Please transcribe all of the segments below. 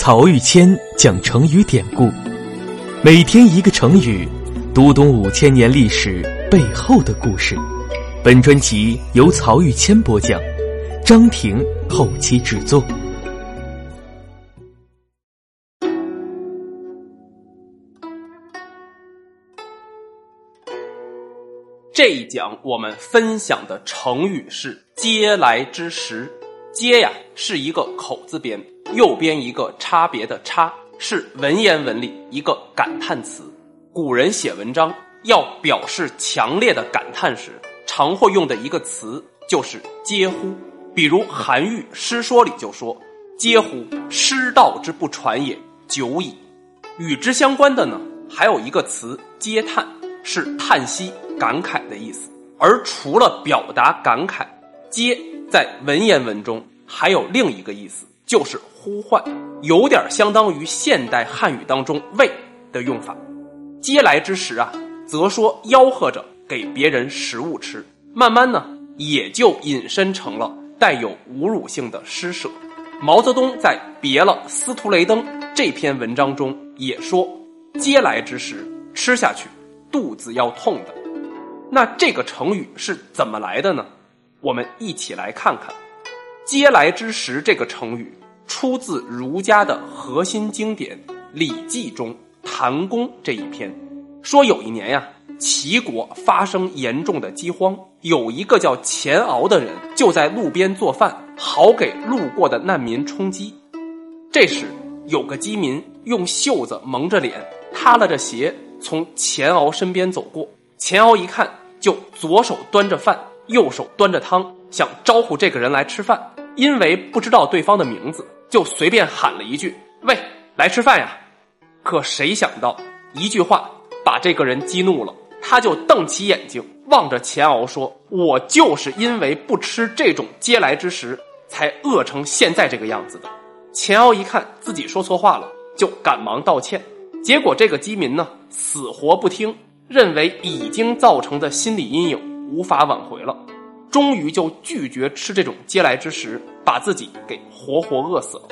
曹玉谦讲成语典故，每天一个成语，读懂五千年历史背后的故事。本专辑由曹玉谦播讲，张婷后期制作。这一讲我们分享的成语是“嗟来之食”。嗟呀，是一个口字边，右边一个差别的差，是文言文里一个感叹词。古人写文章要表示强烈的感叹时，常会用的一个词就是“嗟乎”。比如韩愈《诗说》里就说：“嗟乎，师道之不传也，久矣。”与之相关的呢，还有一个词“嗟叹”，是叹息、感慨的意思。而除了表达感慨，嗟。在文言文中还有另一个意思，就是呼唤，有点相当于现代汉语当中“喂”的用法。嗟来之食啊，则说吆喝着给别人食物吃。慢慢呢，也就引申成了带有侮辱性的施舍。毛泽东在《别了，司徒雷登》这篇文章中也说：“嗟来之食，吃下去肚子要痛的。”那这个成语是怎么来的呢？我们一起来看看“嗟来之食”这个成语，出自儒家的核心经典《礼记》中《谈公》这一篇。说有一年呀，齐国发生严重的饥荒，有一个叫钱敖的人就在路边做饭，好给路过的难民充饥。这时，有个饥民用袖子蒙着脸，塌拉着鞋从钱敖身边走过。钱敖一看，就左手端着饭。右手端着汤，想招呼这个人来吃饭，因为不知道对方的名字，就随便喊了一句：“喂，来吃饭呀！”可谁想到，一句话把这个人激怒了，他就瞪起眼睛望着钱敖说：“我就是因为不吃这种嗟来之食，才饿成现在这个样子的。”钱敖一看自己说错话了，就赶忙道歉。结果这个饥民呢，死活不听，认为已经造成的心理阴影。无法挽回了，终于就拒绝吃这种嗟来之食，把自己给活活饿死了。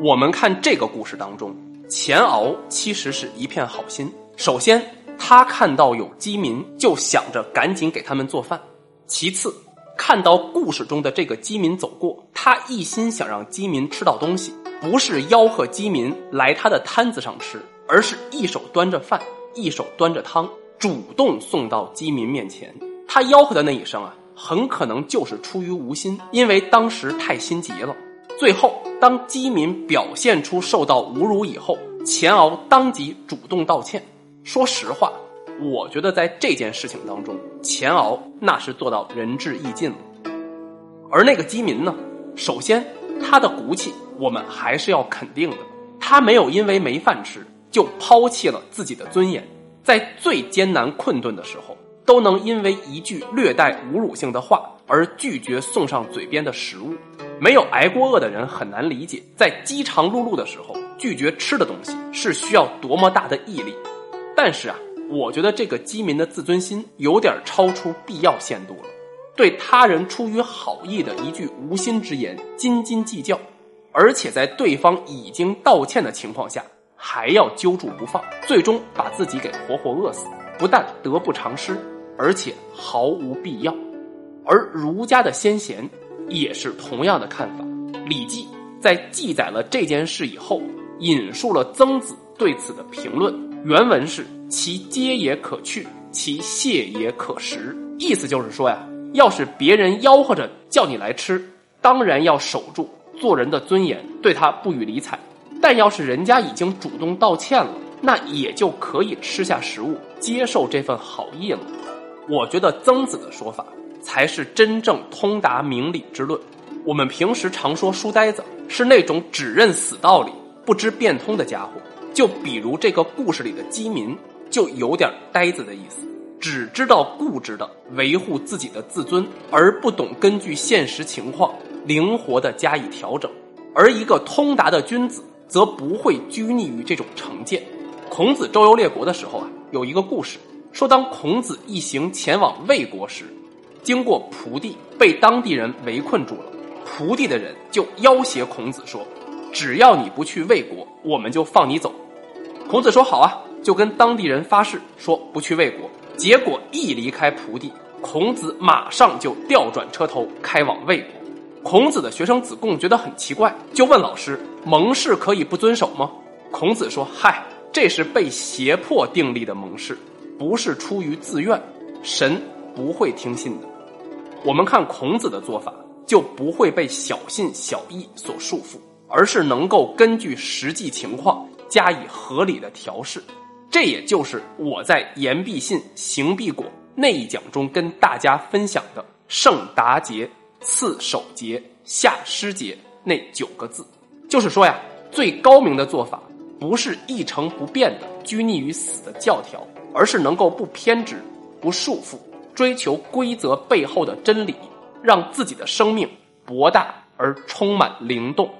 我们看这个故事当中，钱敖其实是一片好心。首先，他看到有饥民，就想着赶紧给他们做饭；其次，看到故事中的这个饥民走过，他一心想让饥民吃到东西，不是吆喝饥民来他的摊子上吃，而是一手端着饭，一手端着汤，主动送到饥民面前。他吆喝的那一声啊，很可能就是出于无心，因为当时太心急了。最后，当饥民表现出受到侮辱以后，钱敖当即主动道歉。说实话，我觉得在这件事情当中，钱敖那是做到仁至义尽了。而那个饥民呢，首先他的骨气我们还是要肯定的，他没有因为没饭吃就抛弃了自己的尊严，在最艰难困顿的时候。都能因为一句略带侮辱性的话而拒绝送上嘴边的食物，没有挨过饿的人很难理解，在饥肠辘辘的时候拒绝吃的东西是需要多么大的毅力。但是啊，我觉得这个饥民的自尊心有点超出必要限度了，对他人出于好意的一句无心之言斤斤计较，而且在对方已经道歉的情况下还要揪住不放，最终把自己给活活饿死，不但得不偿失。而且毫无必要，而儒家的先贤也是同样的看法。《礼记》在记载了这件事以后，引述了曾子对此的评论，原文是：“其嗟也可去，其谢也可食。”意思就是说呀，要是别人吆喝着叫你来吃，当然要守住做人的尊严，对他不予理睬；但要是人家已经主动道歉了，那也就可以吃下食物，接受这份好意了。我觉得曾子的说法才是真正通达明理之论。我们平时常说书呆子是那种只认死道理、不知变通的家伙。就比如这个故事里的饥民，就有点呆子的意思，只知道固执的维护自己的自尊，而不懂根据现实情况灵活的加以调整。而一个通达的君子，则不会拘泥于这种成见。孔子周游列国的时候啊，有一个故事。说，当孔子一行前往魏国时，经过蒲地，被当地人围困住了。蒲地的人就要挟孔子说：“只要你不去魏国，我们就放你走。孔子说好啊，就跟当地人发誓说不去魏国。结果一离开蒲地，孔子马上就调转车头开往魏国。孔子的学生子贡觉得很奇怪，就问老师：“盟誓可以不遵守吗？”孔子说：“嗨，这是被胁迫订立的盟誓，不是出于自愿，神不会听信的。”我们看孔子的做法，就不会被小信小义所束缚，而是能够根据实际情况加以合理的调试。这也就是我在言必信，行必果那一讲中跟大家分享的“圣达节”。次守节，下失节，那九个字，就是说呀，最高明的做法不是一成不变的拘泥于死的教条，而是能够不偏执、不束缚，追求规则背后的真理，让自己的生命博大而充满灵动。